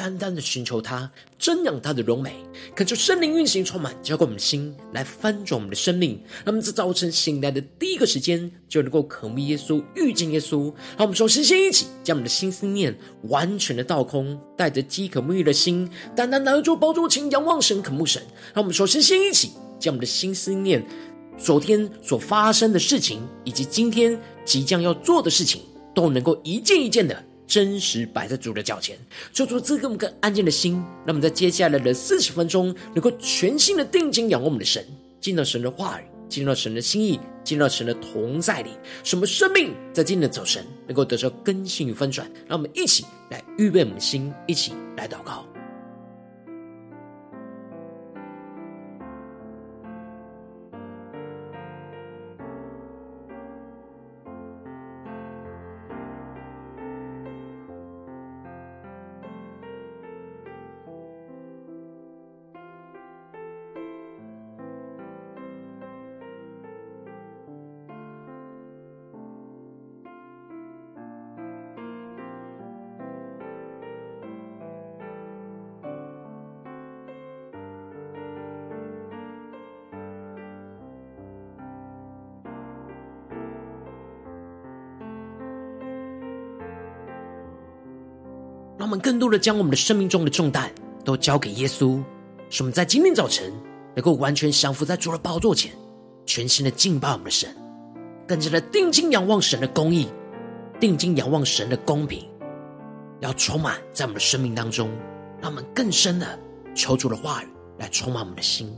单单的寻求他，瞻仰他的荣美，恳求圣灵运行充满，浇灌我们的心，来翻转我们的生命。让我们在早晨醒来的第一个时间，就能够渴慕耶稣，遇见耶稣。让我们首先先一起将我们的心思念完全的倒空，带着饥渴沐浴的心，单单来到主宝座前仰望神，渴慕神。让我们首先先一起将我们的心思念昨天所发生的事情，以及今天即将要做的事情，都能够一件一件的。真实摆在主的脚前，做出这个我们更安静的心，那么在接下来的四十分钟，能够全心的定睛仰望我们的神，进到神的话语，进到神的心意，进到神的同在里，什么生命在今天的早晨能够得到更新与翻转。让我们一起来预备我们的心，一起来祷告。让我们更多的将我们的生命中的重担都交给耶稣，使我们在今天早晨能够完全降服在主的宝座前，全心的敬拜我们的神，更加的定睛仰望神的公义，定睛仰望神的公平，要充满在我们的生命当中，让我们更深的求主的话语来充满我们的心。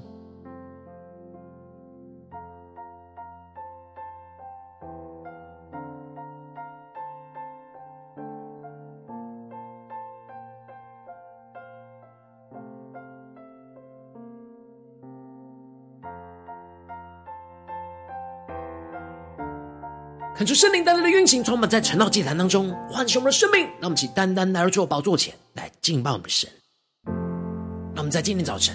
恳求圣灵单单的运行，充满在晨祷祭坛当中，唤醒我们的生命。让我们起单单来到主宝座前来敬拜我们的神。让我们在今天早晨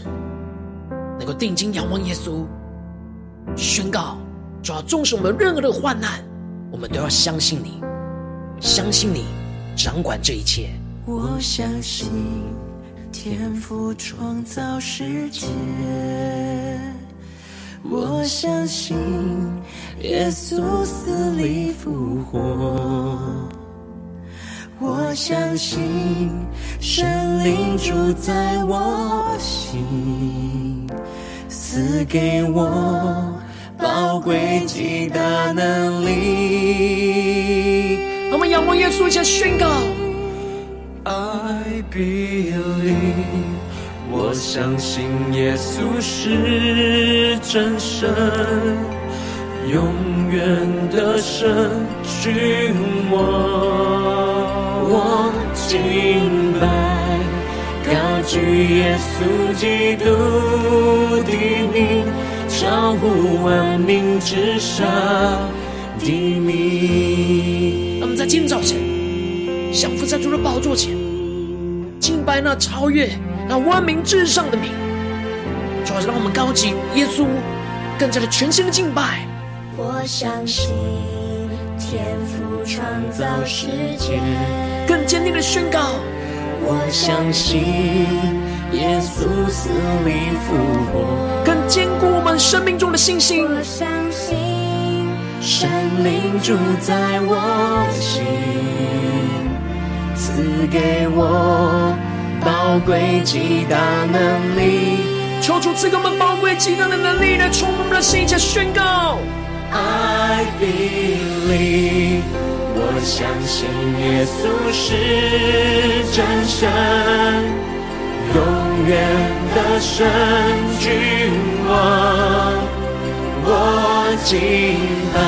能够定睛仰望耶稣，宣告：主要纵使我们任何的患难，我们都要相信你，相信你掌管这一切。我相信天父创造世界。我相信耶稣死里复活，我相信神灵住在我心，赐给我宝贵极大能力。我们仰望耶稣，一起宣告：I believe。我相信耶稣是真神，永远的神，君王。我敬拜，高举耶稣基督的名，超乎万名之上的名。那么在今天早晨，降伏在主的宝座前，敬拜那超越。那万民至上的名，主要是让我们高举耶稣，更加的全新的敬拜。我相信天赋创造世界，更坚定的宣告。我相信耶稣死里复活，更坚固我们生命中的信心。我相信神灵住在我心，赐给我。宝贵极大能力，求主赐给我们宝贵极大的能力，来充满我们的心，且宣告。I believe，我相信耶稣是真神，永远的神君王。我敬拜，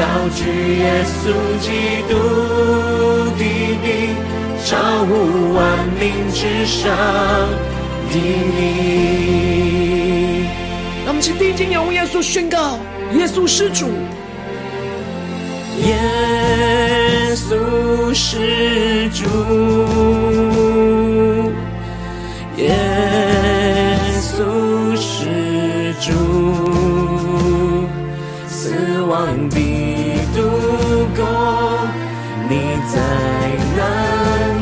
高举耶稣基督的名。超乎万名之上的名。们请定睛仰望耶稣，宣告：耶稣是主，耶稣是主，耶稣是主，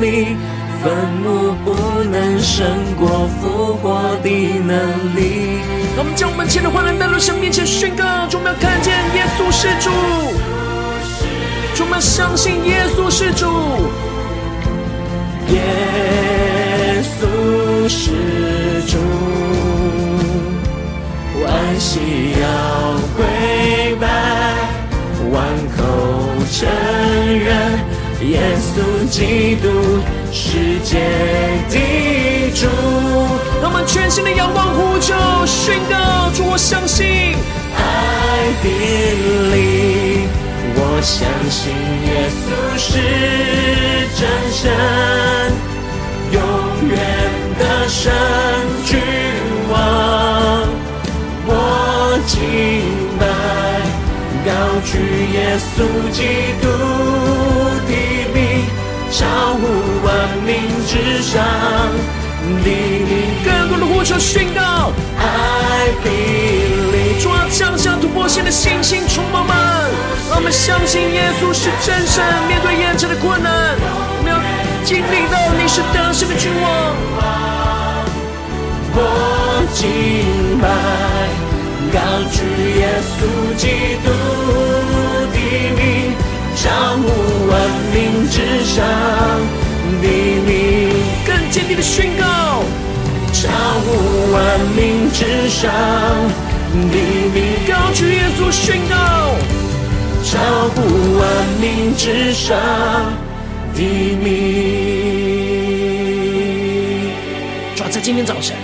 哪里？坟墓不能胜过复活的能力。让我们将我们前的患难带入神面前宣告：我们要看见耶稣是主，我们相信耶稣是主，耶稣是主，万膝要跪拜，万口承认耶稣基督。世界地主，让我们全心的仰望呼求，宣告主，我相信爱的力，我相信耶稣是真神，永远的神君王，我敬拜，高举耶稣基督。超乎万民之上的你，更多的呼求宣告，爱比力，主啊，降下突破性的信心充满们，让我们相信耶稣是真神。面对眼前的困难，我们要经历到你是得胜的君王。我敬拜，高举耶稣基督上黎明，更坚定的宣告。超乎万民之上黎明，高举耶稣宣告。超乎万民之上黎明。主要，在今天早晨，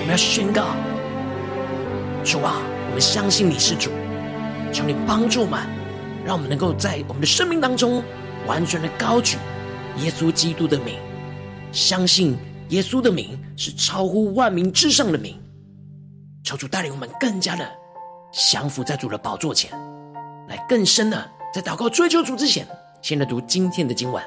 我们要宣告：主啊，我们相信你是主，求你帮助我们。让我们能够在我们的生命当中完全的高举耶稣基督的名，相信耶稣的名是超乎万名之上的名。求主带领我们更加的降服在主的宝座前，来更深的在祷告追求主之前，先来读今天的经文。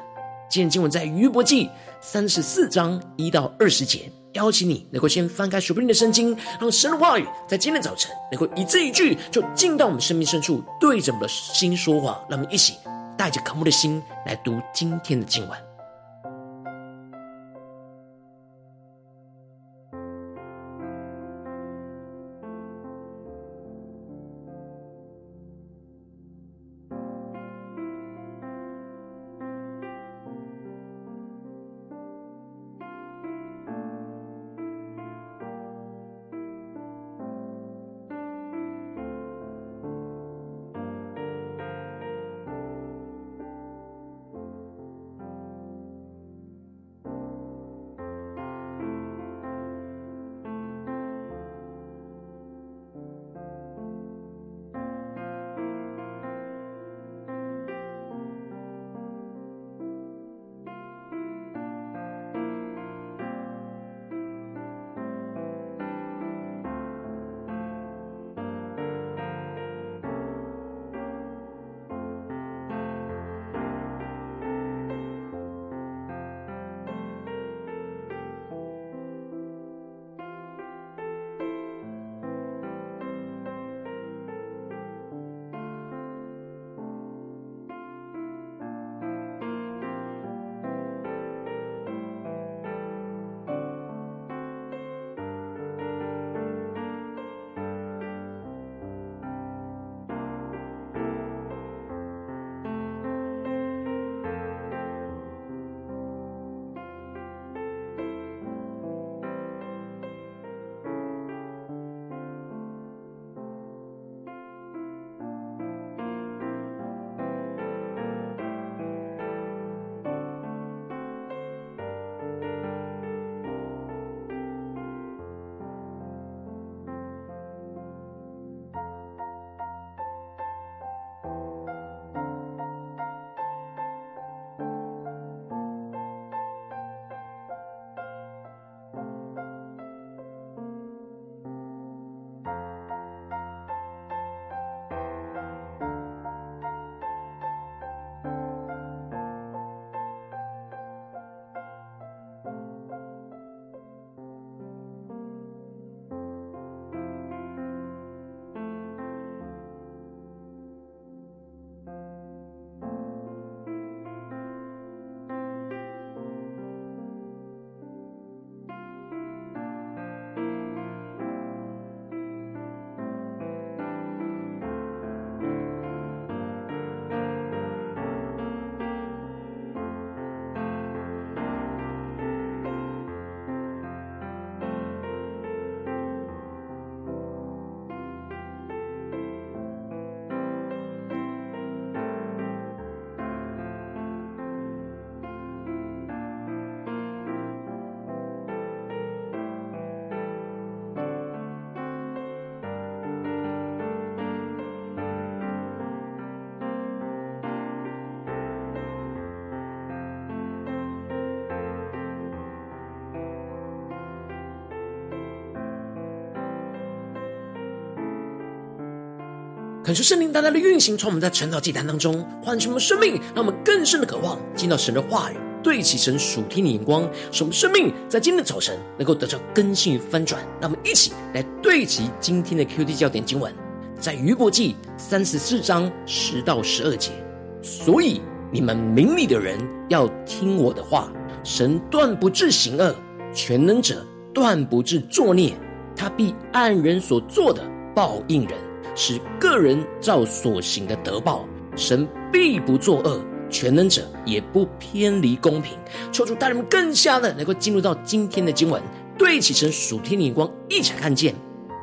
今天经文在约伯记三十四章一到二十节。邀请你能够先翻开手边的圣经，让神的话语在今天早晨能够一字一句就进到我们生命深处，对着我们的心说话。让我们一起带着渴慕的心来读今天的经文。可是圣灵大大的运行，从我们在晨祷祭坛当中唤醒我们生命，让我们更深的渴望进到神的话语，对齐神属天的眼光，使我们生命在今天的早晨能够得到更新与翻转。让我们一起来对齐今天的 QD 焦点经文，在余伯记三十四章十到十二节。所以你们明理的人要听我的话，神断不致行恶，全能者断不致作孽，他必按人所做的报应人。使个人照所行的得报，神必不作恶，全能者也不偏离公平。求主大人们更加的能够进入到今天的经文，对齐神属天的眼光，一起看见，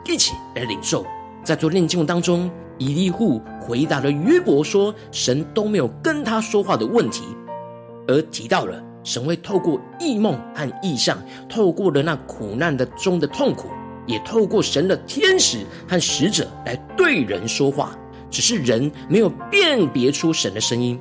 一起来领受。在昨天的经文当中，以利户回答了约伯说，神都没有跟他说话的问题，而提到了神会透过异梦和异象，透过了那苦难的中的痛苦。也透过神的天使和使者来对人说话，只是人没有辨别出神的声音。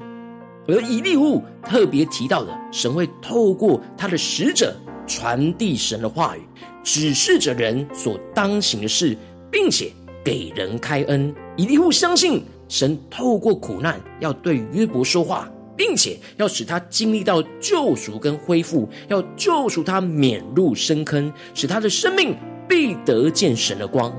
而以利户特别提到的，神会透过他的使者传递神的话语，指示着人所当行的事，并且给人开恩。以利户相信神透过苦难要对约伯说话，并且要使他经历到救赎跟恢复，要救赎他免入深坑，使他的生命。必得见神的光。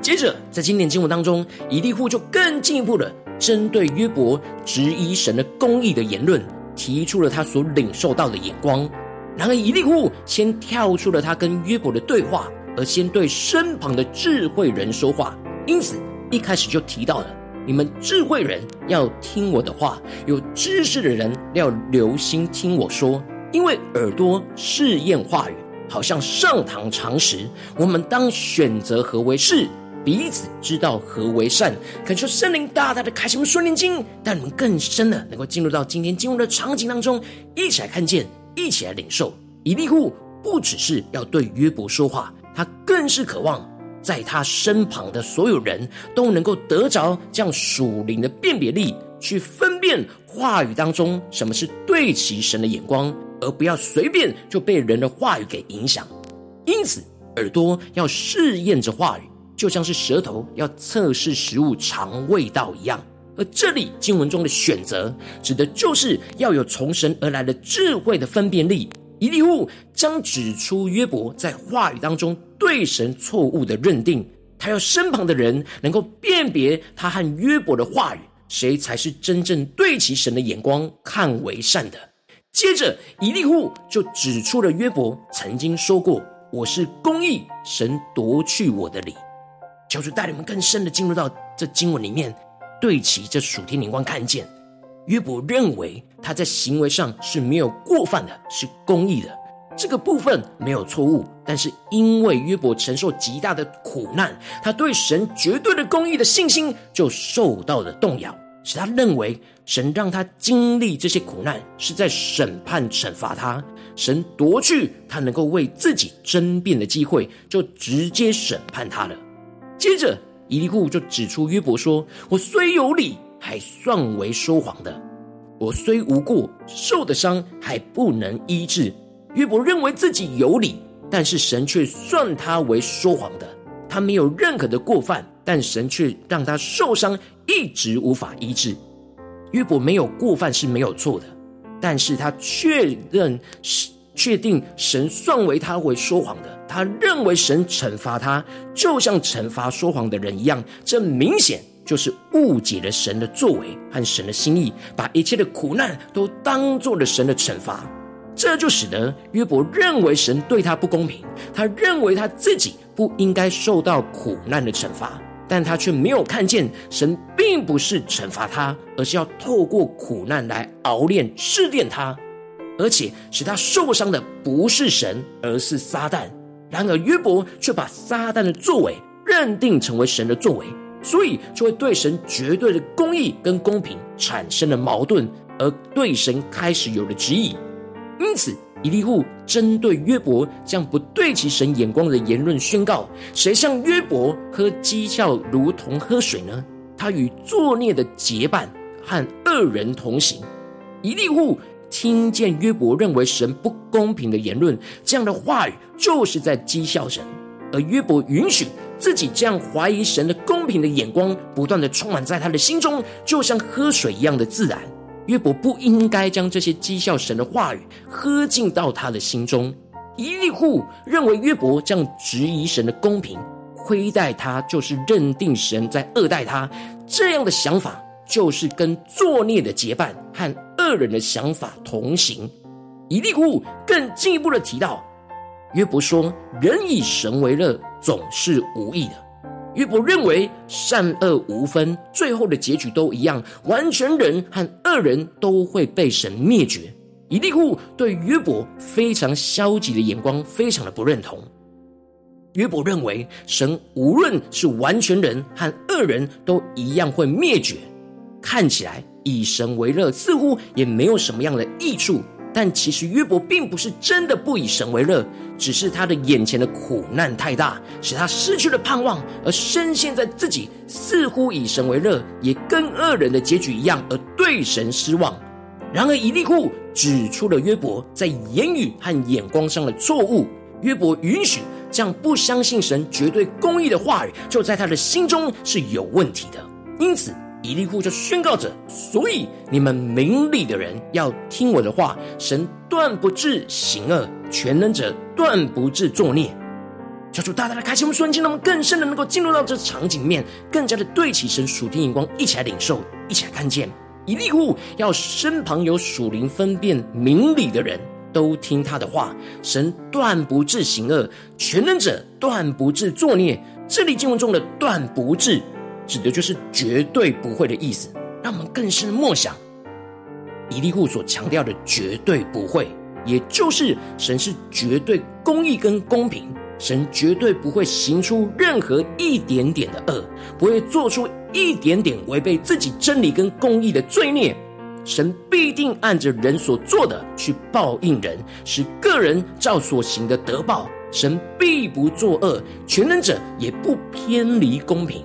接着，在今天经文当中，以利户就更进一步的针对约伯质疑神的公义的言论，提出了他所领受到的眼光。然而，以利户先跳出了他跟约伯的对话，而先对身旁的智慧人说话。因此，一开始就提到了：你们智慧人要听我的话，有知识的人要留心听我说，因为耳朵试验话语。好像上堂常识，我们当选择何为是，彼此知道何为善。恳求圣灵大大的开启我们顺灵经，带你们更深的能够进入到今天经文的场景当中，一起来看见，一起来领受。以利户不只是要对约伯说话，他更是渴望在他身旁的所有人都能够得着这样属灵的辨别力，去分辨话语当中什么是对齐神的眼光。而不要随便就被人的话语给影响，因此耳朵要试验着话语，就像是舌头要测试食物尝味道一样。而这里经文中的选择，指的就是要有从神而来的智慧的分辨力。以利户将指出约伯在话语当中对神错误的认定，他要身旁的人能够辨别他和约伯的话语，谁才是真正对其神的眼光看为善的。接着，以利户就指出了约伯曾经说过：“我是公义，神夺去我的理。”求主带领我们更深的进入到这经文里面，对齐这属天灵光，看见约伯认为他在行为上是没有过犯的，是公义的，这个部分没有错误。但是因为约伯承受极大的苦难，他对神绝对的公义的信心就受到了动摇。使他认为神让他经历这些苦难，是在审判惩罚他。神夺去他能够为自己争辩的机会，就直接审判他了。接着，伊利库就指出约伯说：“我虽有理，还算为说谎的；我虽无过，受的伤还不能医治。”约伯认为自己有理，但是神却算他为说谎的。他没有任何的过犯，但神却让他受伤。一直无法医治。约伯没有过犯是没有错的，但是他确认确定神算为他为说谎的，他认为神惩罚他，就像惩罚说谎的人一样，这明显就是误解了神的作为和神的心意，把一切的苦难都当做了神的惩罚，这就使得约伯认为神对他不公平，他认为他自己不应该受到苦难的惩罚。但他却没有看见，神并不是惩罚他，而是要透过苦难来熬炼、试炼他，而且使他受伤的不是神，而是撒旦。然而约伯却把撒旦的作为认定成为神的作为，所以就会对神绝对的公义跟公平产生了矛盾，而对神开始有了质疑。因此。以利户针对约伯这样不对其神眼光的言论宣告：谁像约伯喝讥笑如同喝水呢？他与作孽的结伴，和恶人同行。以利户听见约伯认为神不公平的言论，这样的话语就是在讥笑神。而约伯允许自己这样怀疑神的公平的眼光，不断的充满在他的心中，就像喝水一样的自然。约伯不应该将这些讥笑神的话语喝进到他的心中。以利户认为约伯这样质疑神的公平，亏待他，就是认定神在恶待他。这样的想法，就是跟作孽的结伴和恶人的想法同行。以利户更进一步的提到，约伯说：“人以神为乐，总是无益的。”约伯认为善恶无分，最后的结局都一样，完全人和恶人都会被神灭绝。以利户对约伯非常消极的眼光，非常的不认同。约伯认为神无论是完全人和恶人都一样会灭绝，看起来以神为乐似乎也没有什么样的益处。但其实约伯并不是真的不以神为乐，只是他的眼前的苦难太大，使他失去了盼望，而深陷在自己似乎以神为乐，也跟恶人的结局一样，而对神失望。然而以利户指出了约伯在言语和眼光上的错误，约伯允许这样不相信神绝对公义的话语，就在他的心中是有问题的。因此。以利户就宣告着：“所以你们明理的人要听我的话。神断不致行恶，全能者断不致作孽。”求主大大的开启我们瞬间，让我们更深的能够进入到这场景面，更加的对齐神属天眼光，一起来领受，一起来看见。以利户要身旁有属灵分辨明理的人都听他的话。神断不致行恶，全能者断不致作孽。这里经文中的断不致。指的就是绝对不会的意思，让我们更深默想，以利户所强调的绝对不会，也就是神是绝对公义跟公平，神绝对不会行出任何一点点的恶，不会做出一点点违背自己真理跟公义的罪孽，神必定按着人所做的去报应人，使个人照所行的得报，神必不作恶，全能者也不偏离公平。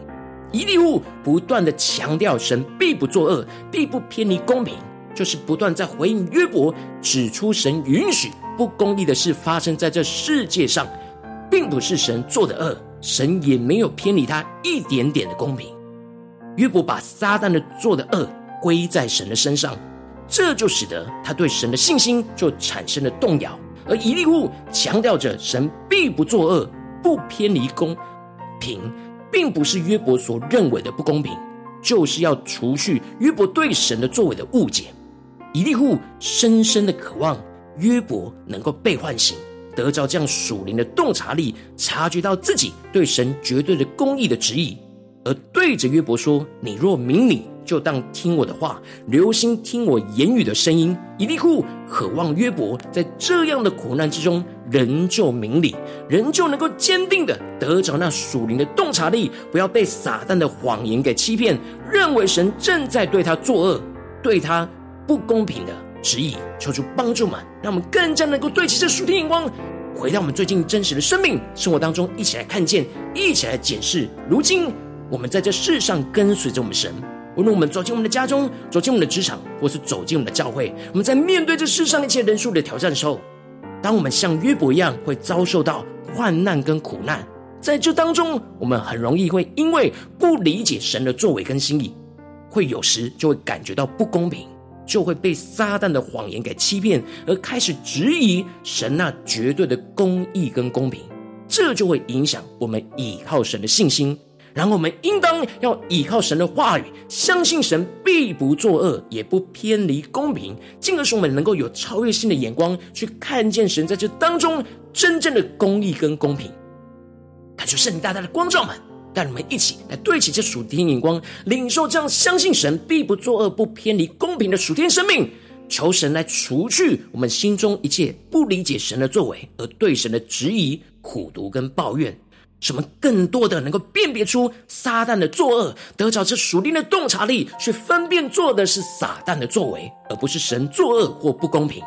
以利户不断的强调，神必不作恶，必不偏离公平，就是不断在回应约伯，指出神允许不公义的事发生在这世界上，并不是神做的恶，神也没有偏离他一点点的公平。约伯把撒旦的做的恶归在神的身上，这就使得他对神的信心就产生了动摇。而以利户强调着神必不作恶，不偏离公平。并不是约伯所认为的不公平，就是要除去约伯对神的作为的误解。以利户深深的渴望约伯能够被唤醒，得着这样属灵的洞察力，察觉到自己对神绝对的公义的旨意，而对着约伯说：“你若明理。”就当听我的话，留心听我言语的声音。以利户渴望约伯在这样的苦难之中，仍旧明理，仍旧能够坚定的得着那属灵的洞察力，不要被撒旦的谎言给欺骗，认为神正在对他作恶，对他不公平的旨意。求主帮助们，让我们更加能够对齐这属天眼光，回到我们最近真实的生命生活当中，一起来看见，一起来检视。如今我们在这世上跟随着我们神。无论我们走进我们的家中，走进我们的职场，或是走进我们的教会，我们在面对这世上一切人数的挑战时候，当我们像约伯一样会遭受到患难跟苦难，在这当中，我们很容易会因为不理解神的作为跟心意，会有时就会感觉到不公平，就会被撒旦的谎言给欺骗，而开始质疑神那绝对的公义跟公平，这就会影响我们倚靠神的信心。然后我们应当要倚靠神的话语，相信神必不作恶，也不偏离公平，进而使我们能够有超越性的眼光，去看见神在这当中真正的公义跟公平。感谢圣灵大大的光照们，带我们一起来对齐这属天眼光，领受这样相信神必不作恶、不偏离公平的属天生命。求神来除去我们心中一切不理解神的作为，而对神的质疑、苦读跟抱怨。什么更多的能够辨别出撒旦的作恶，得着这属灵的洞察力，去分辨做的是撒旦的作为，而不是神作恶或不公平。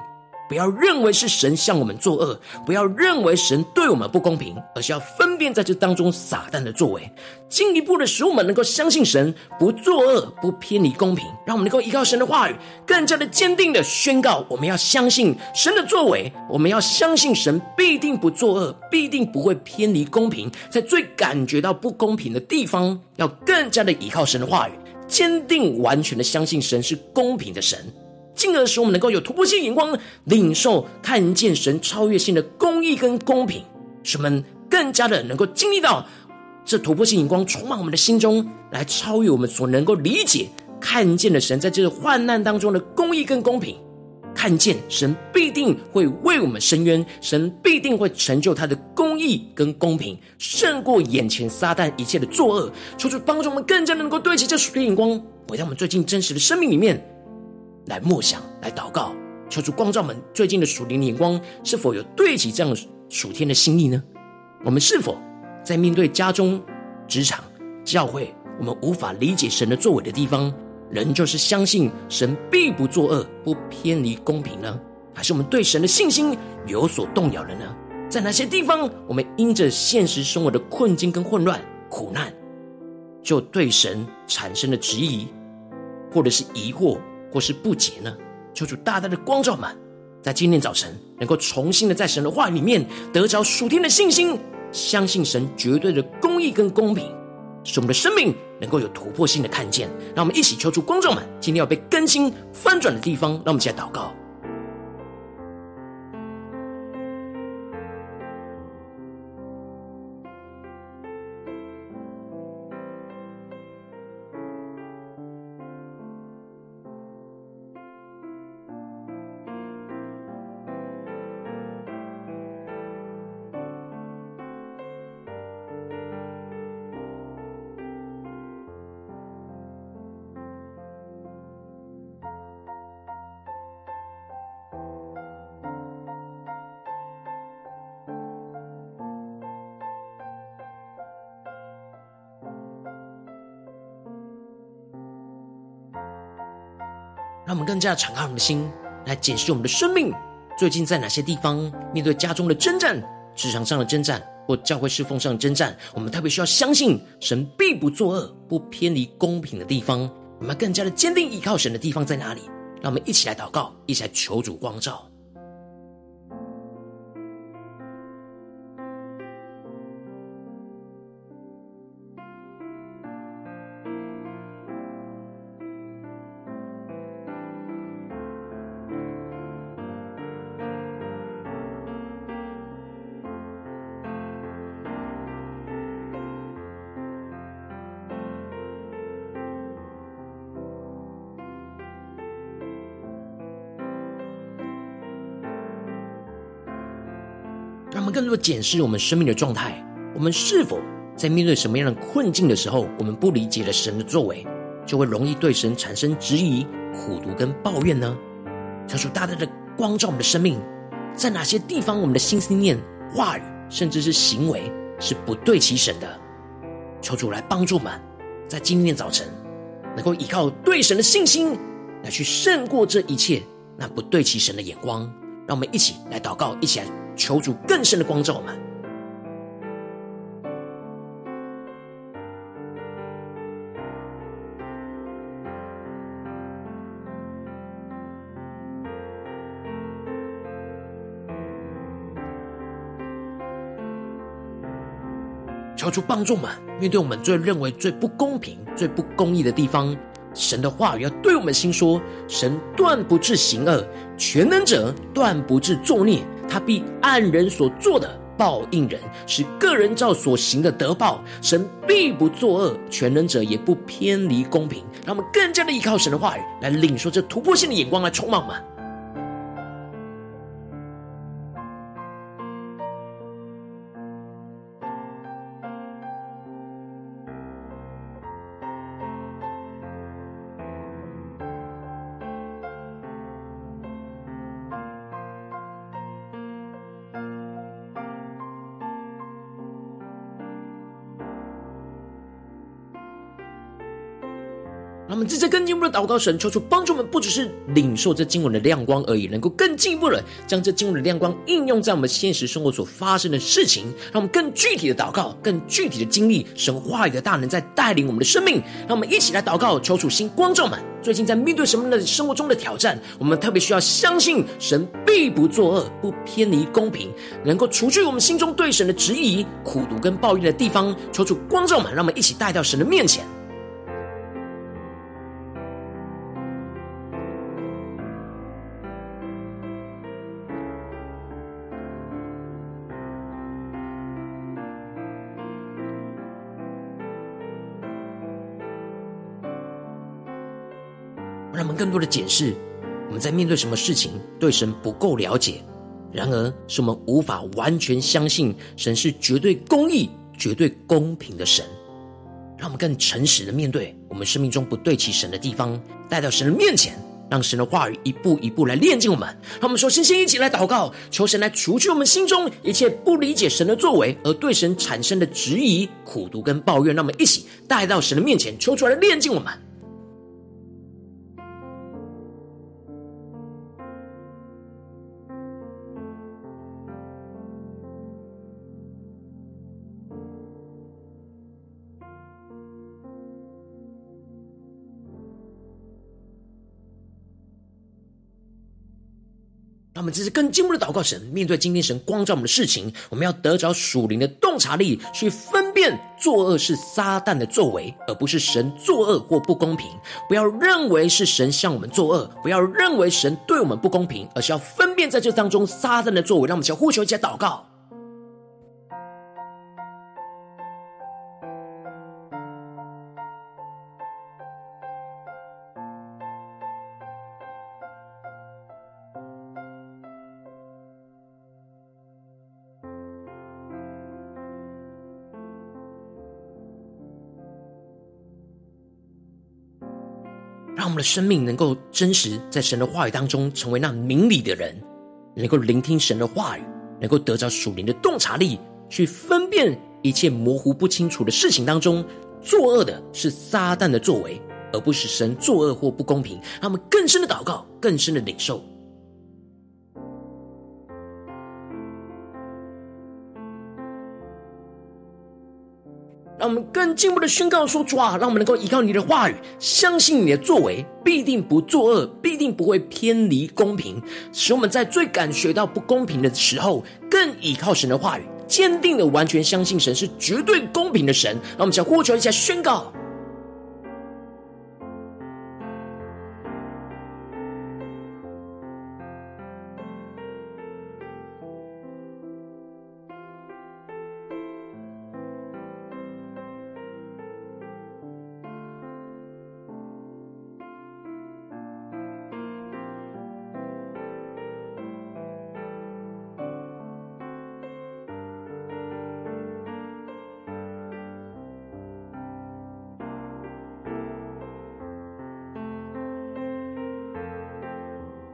不要认为是神向我们作恶，不要认为神对我们不公平，而是要分辨在这当中撒旦的作为，进一步的使我们能够相信神不作恶，不偏离公平，让我们能够依靠神的话语，更加的坚定的宣告：我们要相信神的作为，我们要相信神必定不作恶，必定不会偏离公平。在最感觉到不公平的地方，要更加的依靠神的话语，坚定完全的相信神是公平的神。进而使我们能够有突破性眼光，领受看见神超越性的公义跟公平，使我们更加的能够经历到这突破性眼光充满我们的心中，来超越我们所能够理解看见的神在这个患难当中的公义跟公平，看见神必定会为我们伸冤，神必定会成就他的公义跟公平，胜过眼前撒旦一切的作恶，求主帮助我们更加能够对齐这属天眼光，回到我们最近真实的生命里面。来默想，来祷告，求主光照们最近的属灵眼光，是否有对齐这样属天的心意呢？我们是否在面对家中、职场、教会，我们无法理解神的作为的地方，仍旧是相信神必不作恶，不偏离公平呢？还是我们对神的信心有所动摇了呢？在哪些地方，我们因着现实生活的困境跟混乱、苦难，就对神产生了质疑，或者是疑惑？或是不解呢？求主大大的光照们，在今天早晨能够重新的在神的话语里面得着属天的信心，相信神绝对的公义跟公平，使我们的生命能够有突破性的看见。让我们一起求主光照们，今天要被更新翻转的地方，让我们一起来祷告。更加敞开我们的心，来检视我们的生命，最近在哪些地方？面对家中的征战、职场上的征战，或教会侍奉上的征战，我们特别需要相信神必不作恶、不偏离公平的地方。我们更加的坚定依靠神的地方？在哪里？让我们一起来祷告，一起来求主光照。检视我们生命的状态，我们是否在面对什么样的困境的时候，我们不理解了神的作为，就会容易对神产生质疑、苦毒跟抱怨呢？求主大大的光照我们的生命，在哪些地方我们的心思念、话语，甚至是行为是不对齐神的？求主来帮助我们，在今天早晨能够依靠对神的信心，来去胜过这一切那不对齐神的眼光。让我们一起来祷告，一起来。求主更深的光照我们，求主帮助我们，面对我们最认为最不公平、最不公义的地方，神的话语要对我们心说：神断不致行恶，全能者断不致作孽。他必按人所做的报应人，是个人照所行的得报。神必不作恶，全能者也不偏离公平。让我们更加的依靠神的话语，来领受这突破性的眼光，来充满我们。那么，这在更进一步的祷告，神求主帮助我们，不只是领受这经文的亮光而已，能够更进一步的将这经文的亮光应用在我们现实生活所发生的事情，让我们更具体的祷告，更具体的经历神话语的大能在带领我们的生命。让我们一起来祷告，求主新光照们。最近在面对什么的生活中的挑战，我们特别需要相信神必不作恶，不偏离公平，能够除去我们心中对神的质疑、苦读跟抱怨的地方。求主光照们，让我们一起带到神的面前。更多的解释，我们在面对什么事情，对神不够了解。然而，是我们无法完全相信神是绝对公义、绝对公平的神。让我们更诚实的面对我们生命中不对齐神的地方，带到神的面前，让神的话语一步一步来炼净我们。让我们说，先先一起来祷告，求神来除去我们心中一切不理解神的作为，而对神产生的质疑、苦读跟抱怨。让我们一起带到神的面前，求出来炼净我们。我们这是更进一步的祷告神，面对今天神光照我们的事情，我们要得着属灵的洞察力，去分辨作恶是撒旦的作为，而不是神作恶或不公平。不要认为是神向我们作恶，不要认为神对我们不公平，而是要分辨在这当中撒旦的作为。让我们先呼求一下祷告。的生命能够真实在神的话语当中，成为那明理的人，能够聆听神的话语，能够得着属灵的洞察力，去分辨一切模糊不清楚的事情当中，作恶的是撒旦的作为，而不是神作恶或不公平。他们更深的祷告，更深的领受。我们更进一步的宣告说：“主啊，让我们能够依靠你的话语，相信你的作为，必定不作恶，必定不会偏离公平，使我们在最感觉到不公平的时候，更依靠神的话语，坚定的完全相信神是绝对公平的神。”让我们想呼求一下宣告。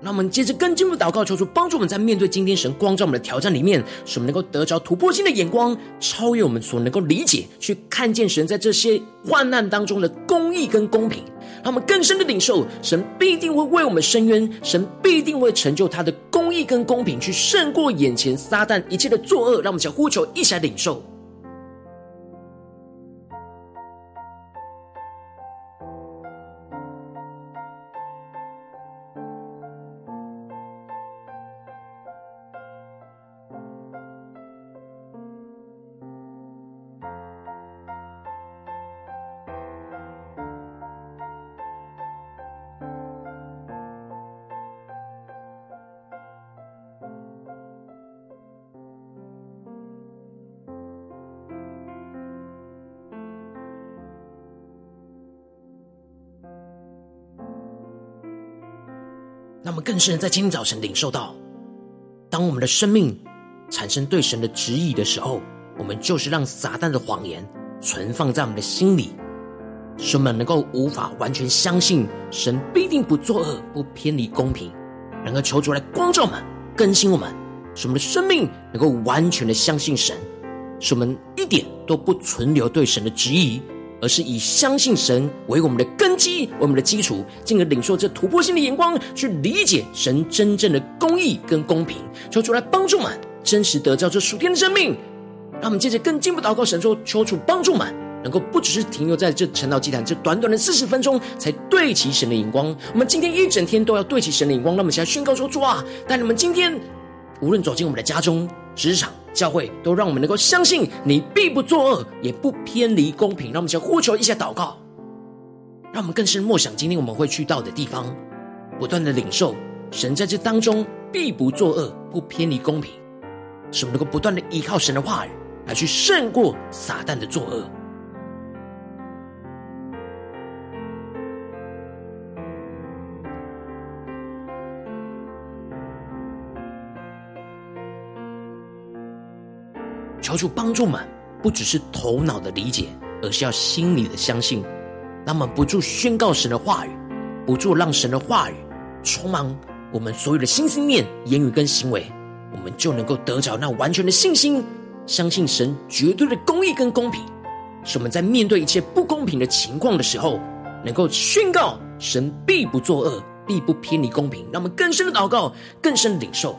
让我们接着更进一步祷告，求主帮助我们在面对今天神光照我们的挑战里面，使我们能够得着突破性的眼光，超越我们所能够理解，去看见神在这些患难当中的公义跟公平。让我们更深的领受，神必定会为我们伸冤，神必定会成就他的公义跟公平，去胜过眼前撒旦一切的作恶。让我们想呼求，一起来领受。更深在今天早晨领受到，当我们的生命产生对神的质疑的时候，我们就是让撒旦的谎言存放在我们的心里，使我们能够无法完全相信神必定不作恶、不偏离公平。然而求主来光照我们、更新我们，使我们的生命能够完全的相信神，使我们一点都不存留对神的质疑，而是以相信神为我们的根基、为我们的基础，进而领受这突破性的眼光，去理解神真正的公义跟公平，求主来帮助们真实得到这属天的生命。让我们接着更进一步祷告神说，求主帮助们，能够不只是停留在这晨祷祭坛这短短的四十分钟，才对齐神的眼光。我们今天一整天都要对齐神的眼光。让我们现在宣告说：主啊，但你们今天无论走进我们的家中、职场、教会，都让我们能够相信你必不作恶，也不偏离公平。让我们先呼求一下祷告，让我们更深默想今天我们会去到的地方，不断的领受神在这当中必不作恶，不偏离公平，使我们能够不断的依靠神的话语。来去胜过撒旦的作恶，求主帮助们，不只是头脑的理解，而是要心里的相信。那么不住宣告神的话语，不住让神的话语充满我们所有的心思念、言语跟行为，我们就能够得着那完全的信心。相信神绝对的公义跟公平，使我们在面对一切不公平的情况的时候，能够宣告神必不作恶，必不偏离公平。让我们更深的祷告，更深的领受。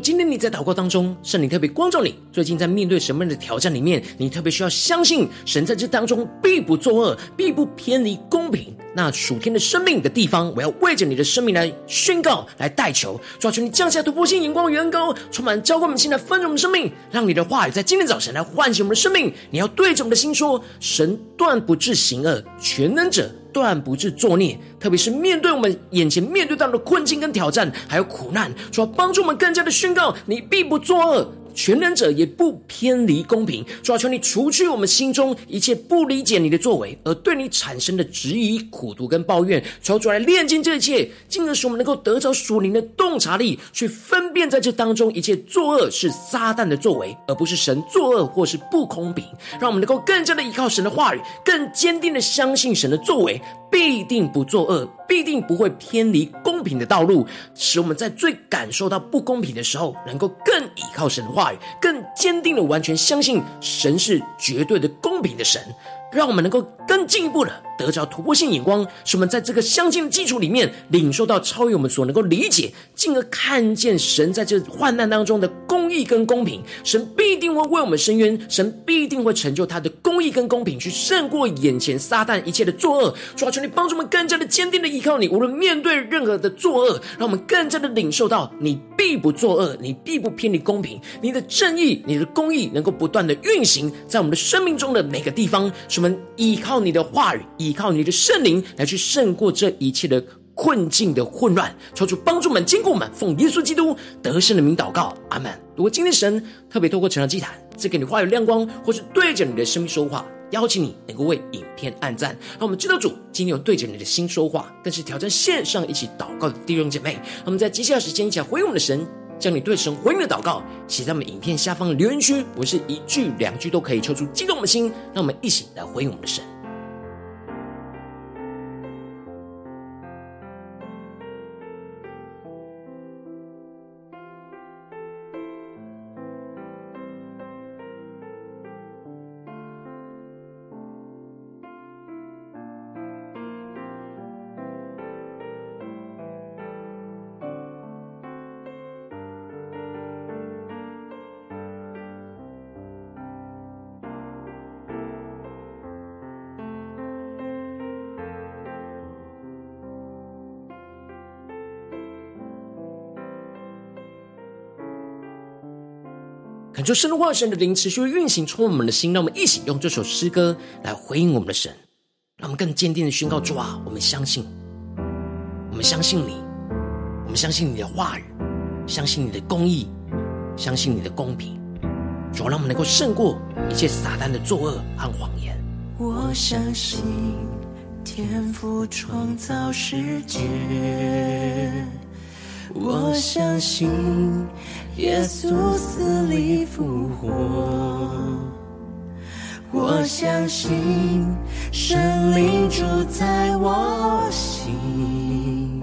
今天你在祷告当中，圣灵特别光照你。最近在面对什么样的挑战里面，你特别需要相信神在这当中必不作恶，必不偏离公平。那属天的生命的地方，我要为着你的生命来宣告、来代求，抓住你降下突破性眼光的远高，充满浇灌我们心来丰盛我们生命，让你的话语在今天早晨来唤醒我们的生命。你要对着我们的心说：神断不致行恶，全能者。断不至作孽，特别是面对我们眼前面对到的困境跟挑战，还有苦难，主要帮助我们更加的宣告：你必不作恶。全能者也不偏离公平，主啊，求你除去我们心中一切不理解你的作为，而对你产生的质疑、苦读跟抱怨，求主来炼净这一切，进而使我们能够得着属灵的洞察力，去分辨在这当中一切作恶是撒旦的作为，而不是神作恶或是不公平。让我们能够更加的依靠神的话语，更坚定的相信神的作为必定不作恶，必定不会偏离公平的道路，使我们在最感受到不公平的时候，能够更依靠神的话语。更坚定的完全相信神是绝对的公平的神，让我们能够更进一步的得着突破性眼光，使我们在这个相信的基础里面领受到超越我们所能够理解，进而看见神在这患难当中的公义跟公平。神必定会为我们伸冤，神必定会成就他的公义跟公平，去胜过眼前撒旦一切的作恶。主啊，求你帮助我们更加的坚定的依靠你，无论面对任何的作恶，让我们更加的领受到你必不作恶，你必不偏离公平，你的正义、你的公义能够不断的运行在我们的生命中的每个地方，使我们依靠你的话语。依靠你的圣灵来去胜过这一切的困境的混乱，求主帮助们、坚固我们，奉耶稣基督得胜的名祷告，阿门。如果今天神特别透过成长祭坛赐给你话语亮光，或是对着你的生命说话，邀请你能够为影片按赞，让我们知道主今天有对着你的心说话，更是挑战线上一起祷告的弟兄姐妹。我们在接下来时间一起来回应我们的神，将你对神回应的祷告写在我们影片下方的留言区，不是一句两句都可以，抽出激动的心，让我们一起来回应我们的神。恳求神的话语、神的灵持续运行，充满我们的心。让我们一起用这首诗歌来回应我们的神，让我们更坚定的宣告：主啊，我们相信，我们相信你，我们相信你的话语，相信你的公义，相信你的公平。主啊，让我们能够胜过一切撒旦的作恶和谎言。我相信天父创造世界。我相信耶稣死里复活，我相信神灵住在我心，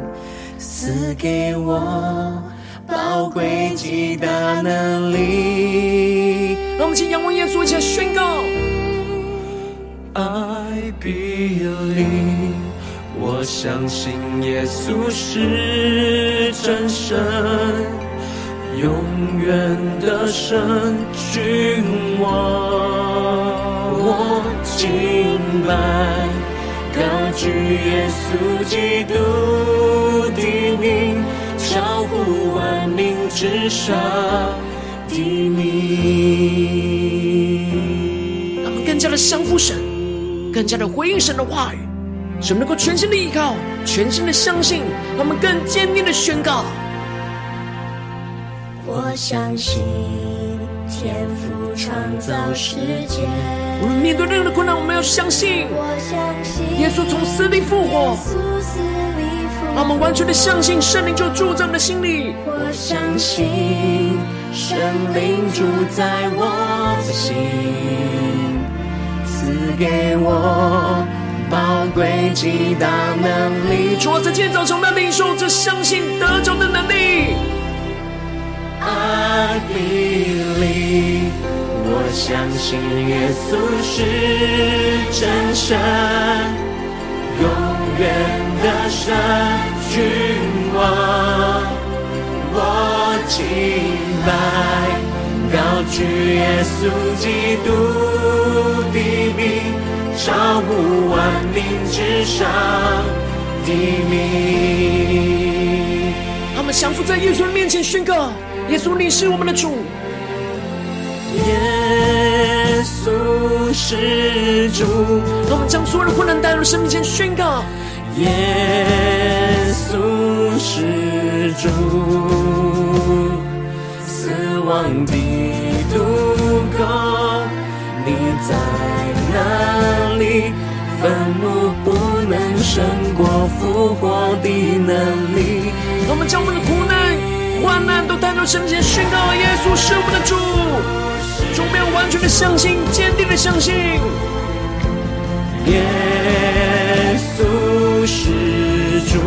赐给我宝贵极大能力。让我们请仰望耶稣，一起宣告：I believe。我相信耶稣是真神，永远的神君王。我敬拜高举耶稣基督的名，超乎万民之上的名。他们更加的降服神，更加的回应神的话语。使我们能够全心的依靠，全心的相信，让我们更坚定的宣告。我相信天赋创造世界。无论面对任何的困难，我们要相信。我相信耶稣从死里复活。让我们完全的相信圣灵就住在我们的心里。我相信圣灵住在我的心，赐给我。宝贵极大能力，主啊，在今天早晨，我们要领受这相信得救的能力。I b e 我相信耶稣是真神，永远的神君王。我敬拜，高举耶稣基督的名。超乎万民之上的名，他们降服在耶稣的面前宣告：耶稣，你是我们的主。耶稣是主。我们将所有的困难带入生命前宣告：耶稣是主。死亡的毒钩，你在哪？坟墓不能胜过复活的能力。我们将我们的苦难、患难都带到圣前宣告：耶稣是我们的主。主，我们要完全的相信，坚定的相信。耶稣是主，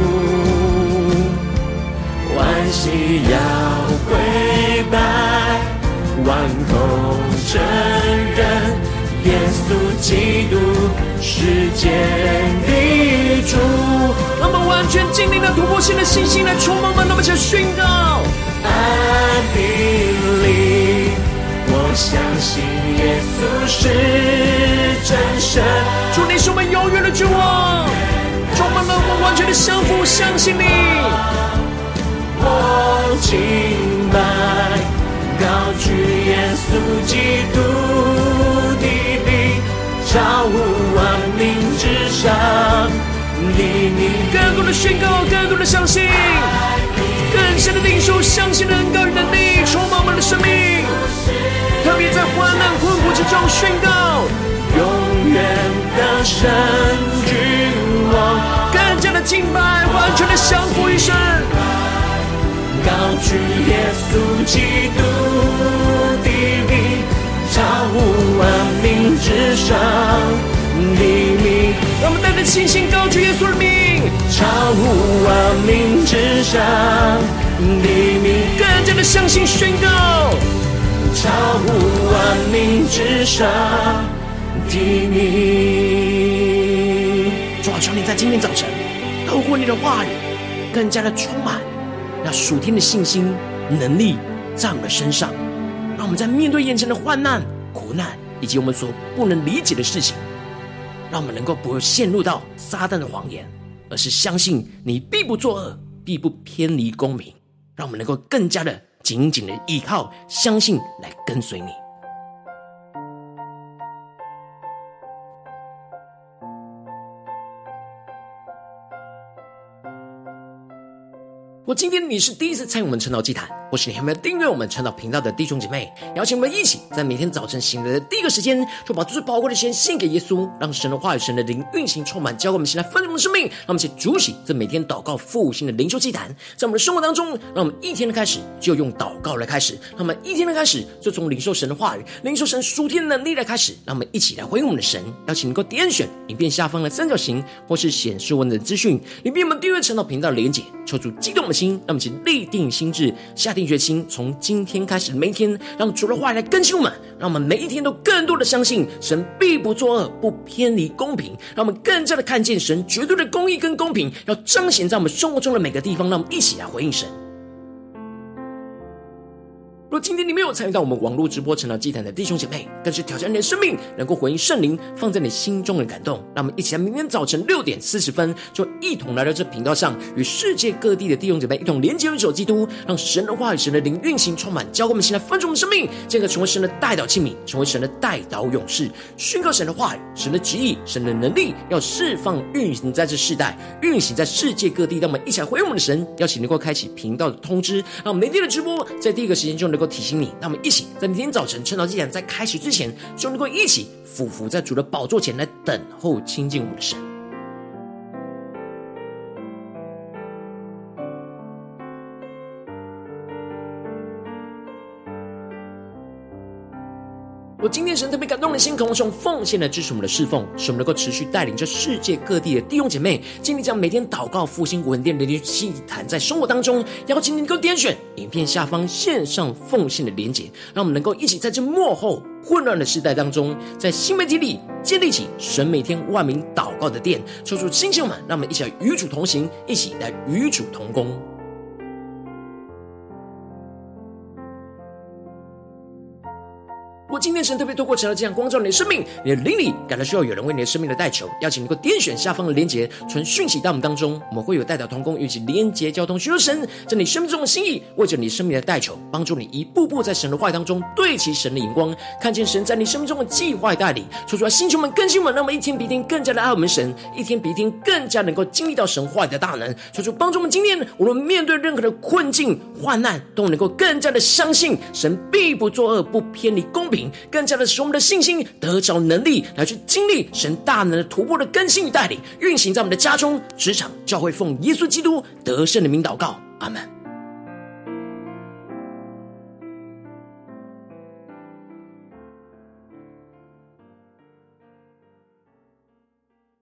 万膝要跪拜，万口承认。耶稣基督世界的主，让我们完全经历了突破性的信心来充满满，那么就宣告：I believe，我相信耶稣是真神，主你是我们永远的君王！充满了我们完全的降服，相信你。我敬拜，高举耶稣基督。超乎万民之上的名，更多的宣告，更多的相信，更深的领受，相信的恩膏与能力，充满我们的生命。特别在患难困苦之中宣告，永远的神君王，更加的敬拜，完全的降服于神，高举耶稣基督。之上的名，让我们带着信心高举耶稣的名，超乎万民之上的名，更加的相信宣告，超乎万民之上的名。主啊，求你在今天早晨透过你的话语，更加的充满那属天的信心能力在我们身上，让我们在面对眼前的患难苦难。以及我们所不能理解的事情，让我们能够不会陷入到撒旦的谎言，而是相信你必不作恶，必不偏离公平，让我们能够更加的紧紧的依靠、相信来跟随你。我今天你是第一次参与我们晨祷祭坛，或是你还没有订阅我们陈祷频道的弟兄姐妹，邀请我们一起在每天早晨醒来的第一个时间，就把最宝贵的时间献给耶稣，让神的话语、神的灵运行充满，教给我们现在丰盛的生命。让我们一起主起这每天祷告复兴的灵修祭坛，在我们的生活当中，让我们一天的开始就用祷告来开始，让我们一天的开始就从领受神的话语、领受神属天的能力来开始。让我们一起来回应我们的神，邀请能够点选影片下方的三角形，或是显示文字资讯，里面我们订阅陈祷频道的连结，抽出激动的心，让我们请立定心志，下定决心，从今天开始每一天，让主的话来更新我们，让我们每一天都更多的相信神必不作恶，不偏离公平，让我们更加的看见神绝对的公义跟公平，要彰显在我们生活中的每个地方，让我们一起来回应神。若今天你没有参与到我们网络直播晨祷祭坛的弟兄姐妹，更是挑战你的生命，能够回应圣灵放在你心中的感动。让我们一起在明天早晨六点四十分，就一同来到这频道上，与世界各地的弟兄姐妹一同连接、运手基督，让神的话语、神的灵运行充满，教给我们现在分盛的生命，进而成为神的代祷器皿，成为神的代祷勇士，宣告神的话语、神的旨意、神的能力，要释放运行在这世代，运行在世界各地。让我们一起来回应我们的神，邀请能够开启频道的通知，让我们每天的直播在第一个时间就能能够提醒你，那我们一起在明天早晨趁早祭坛在开始之前，就能够一起俯伏在主的宝座前来等候亲近我们的神。我今天神特别感动的心，渴望用奉献来支持我们的侍奉，使我们能够持续带领着世界各地的弟兄姐妹，尽力将每天祷告复兴稳定的祭坛，在生活当中，邀请您能够点选影片下方线上奉献的连结，让我们能够一起在这幕后混乱的时代当中，在新媒体里建立起神每天万名祷告的殿，抽出星星们，让我们一起来与主同行，一起来与主同工。天神特别透过成了这样光照你的生命，你的灵里感到需要有人为你的生命的代求，邀请你能够点选下方的连结，传讯息到我们当中，我们会有代祷同工，与其连结交通，寻求神在你生命中的心意，为着你生命的代求，帮助你一步步在神。的话语当中对齐神的眼光，看见神在你生命中的计划带领，说出来，星球们更新们，让我们一天比一天更加的爱我们神，一天比一天更加能够经历到神话语的大能，说出帮助我们今天无论面对任何的困境患难，都能够更加的相信神必不作恶，不偏离公平。更加的使我们的信心得着能力，来去经历神大能的突破的更新与带领，运行在我们的家中、职场、教会，奉耶稣基督得胜的名祷告，阿门。